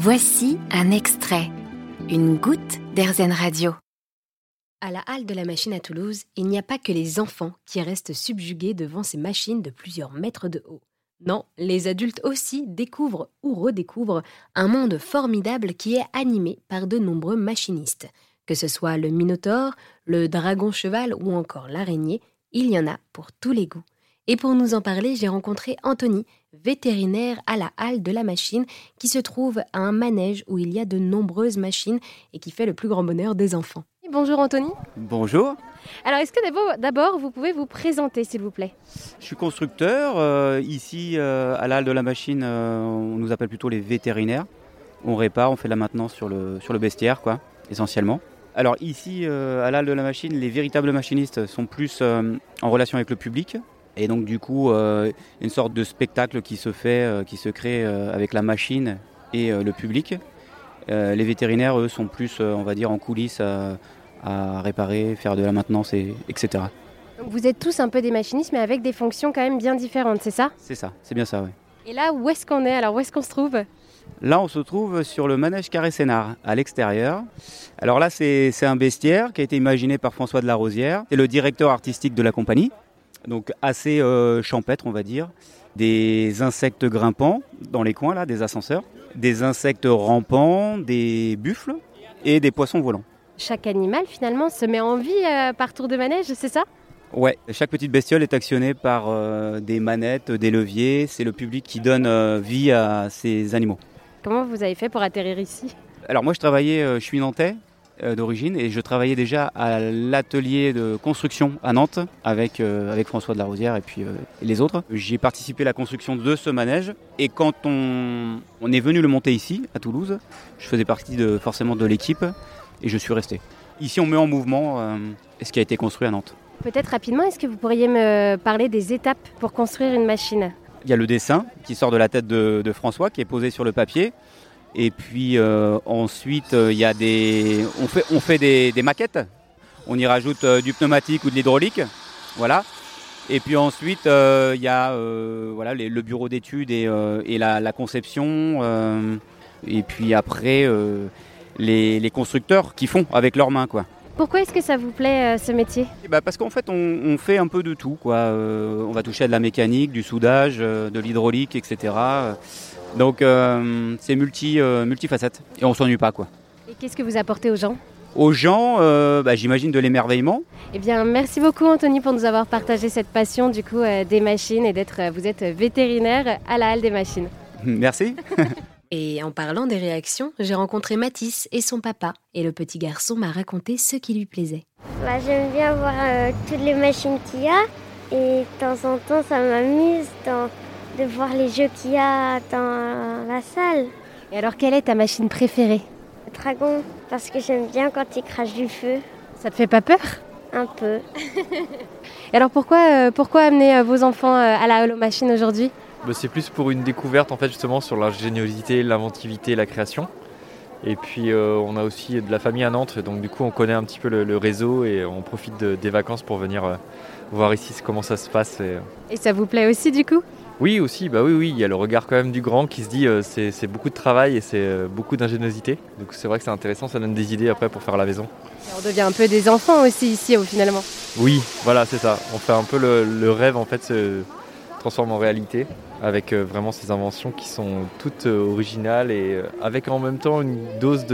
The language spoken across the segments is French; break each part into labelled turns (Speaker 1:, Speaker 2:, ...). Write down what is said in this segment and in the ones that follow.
Speaker 1: Voici un extrait, une goutte d'Airzen Radio.
Speaker 2: À la halle de la machine à Toulouse, il n'y a pas que les enfants qui restent subjugués devant ces machines de plusieurs mètres de haut. Non, les adultes aussi découvrent ou redécouvrent un monde formidable qui est animé par de nombreux machinistes. Que ce soit le Minotaure, le Dragon Cheval ou encore l'araignée, il y en a pour tous les goûts. Et pour nous en parler, j'ai rencontré Anthony, vétérinaire à la halle de la machine, qui se trouve à un manège où il y a de nombreuses machines et qui fait le plus grand bonheur des enfants. Bonjour Anthony.
Speaker 3: Bonjour.
Speaker 2: Alors est-ce que d'abord vous pouvez vous présenter s'il vous plaît?
Speaker 3: Je suis constructeur. Euh, ici euh, à la halle de la machine, euh, on nous appelle plutôt les vétérinaires. On répare, on fait de la maintenance sur le, sur le bestiaire, quoi, essentiellement. Alors ici, à la halle de la machine, les véritables machinistes sont plus en relation avec le public. Et donc du coup, euh, une sorte de spectacle qui se fait, euh, qui se crée euh, avec la machine et le public. les vétérinaires, eux, sont plus, on va dire, en coulisses à, réparer, faire de la maintenance, et, etc.
Speaker 2: vous êtes tous un peu des machinistes, mais avec des fonctions quand même bien différentes, c'est ça?
Speaker 3: C'est ça, c'est bien ça, oui.
Speaker 2: Et là, où est-ce qu'on est? Alors, où est-ce qu'on se trouve?
Speaker 3: Là, on se trouve sur le manège Carré Sénard, à l'extérieur. Alors là, c'est un bestiaire qui a été imaginé par François de la Rosière. C'est le directeur artistique de la compagnie donc assez euh, champêtre on va dire. Des insectes grimpants dans les coins là, des ascenseurs, des insectes rampants, des buffles et des poissons volants.
Speaker 2: Chaque animal finalement se met en vie euh, par tour de manège, c'est ça?
Speaker 3: Ouais, chaque petite bestiole est actionnée par euh, des manettes, des leviers. C'est le public qui donne vie à ces animaux.
Speaker 2: Comment vous avez fait pour atterrir ici?
Speaker 3: Alors moi je travaillais, je suis nantais, d'origine et je travaillais déjà à l'atelier de construction à Nantes avec, euh, avec François de la Rosière et puis euh, les autres. J'ai participé à la construction de ce manège et quand on, on, est venu le monter ici à Toulouse, je faisais partie de, forcément de l'équipe et je suis resté. Ici on met en mouvement ce qui a été construit à Nantes.
Speaker 2: Peut-être rapidement, est-ce que vous pourriez me parler des étapes pour construire une machine?
Speaker 3: Il y a le dessin qui sort de la tête de, de François qui est posé sur le papier. Et puis euh, ensuite, euh, il y a des, on fait, on fait des, maquettes. On y rajoute euh, du pneumatique ou de l'hydraulique, voilà. Et puis ensuite, il y a voilà le bureau d'études et, la, conception. et puis après, les, constructeurs qui font avec leurs mains, quoi.
Speaker 2: Pourquoi est-ce que ça vous plaît ce métier?
Speaker 3: Ben, Parce qu'en fait on, fait un peu de tout. Quoi. on va toucher à de la mécanique, du soudage, de l'hydraulique, etc. Donc euh, c'est multi, euh, multifacette et on s'ennuie pas quoi.
Speaker 2: Et qu'est-ce que vous apportez aux gens?
Speaker 3: Aux gens, euh, bah, j'imagine de l'émerveillement.
Speaker 2: Eh bien, merci beaucoup Anthony pour nous avoir partagé cette passion du coup des machines et d'être, vous êtes vétérinaire à la halle des machines.
Speaker 3: Merci.
Speaker 2: et en parlant des réactions, j'ai rencontré Mathis et son papa et le petit garçon m'a raconté ce qui lui plaisait.
Speaker 4: Bah, j'aime bien voir toutes les machines qu'il y a et de temps en temps ça m'amuse de voir les jeux qu'il y a dans la salle.
Speaker 2: Et alors, quelle est ta machine préférée?
Speaker 4: Le dragon, parce que j'aime bien quand il crache du feu.
Speaker 2: Ça te fait pas peur?
Speaker 4: Un peu.
Speaker 2: Et alors, pourquoi, euh, pourquoi amener euh, vos enfants euh, à la Holo Machine aujourd'hui?
Speaker 5: Bah, C'est plus pour une découverte, en fait, justement, sur l'ingéniosité, l'inventivité, la création. Et puis on a aussi de la famille à Nantes, donc du coup on connaît un petit peu le, réseau et on profite des vacances pour venir voir ici comment ça se passe.
Speaker 2: et ça vous plaît aussi du coup?
Speaker 5: Oui, aussi, bah oui, oui, il y a le regard quand même du grand qui se dit euh, c'est beaucoup de travail et c'est euh, beaucoup d'ingéniosité. Donc c'est vrai que c'est intéressant, ça donne des idées après pour faire la maison.
Speaker 2: on devient un peu des enfants aussi ici finalement.
Speaker 5: Oui, voilà, c'est ça. On fait un peu le, rêve en fait se transforme en réalité avec euh, vraiment ces inventions qui sont toutes originales et avec en même temps une dose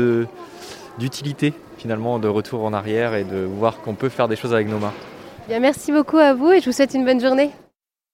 Speaker 5: d'utilité finalement, de retour en arrière et de voir qu'on peut faire des choses avec nos mains.
Speaker 2: Bien, merci beaucoup à vous et je vous souhaite une bonne journée.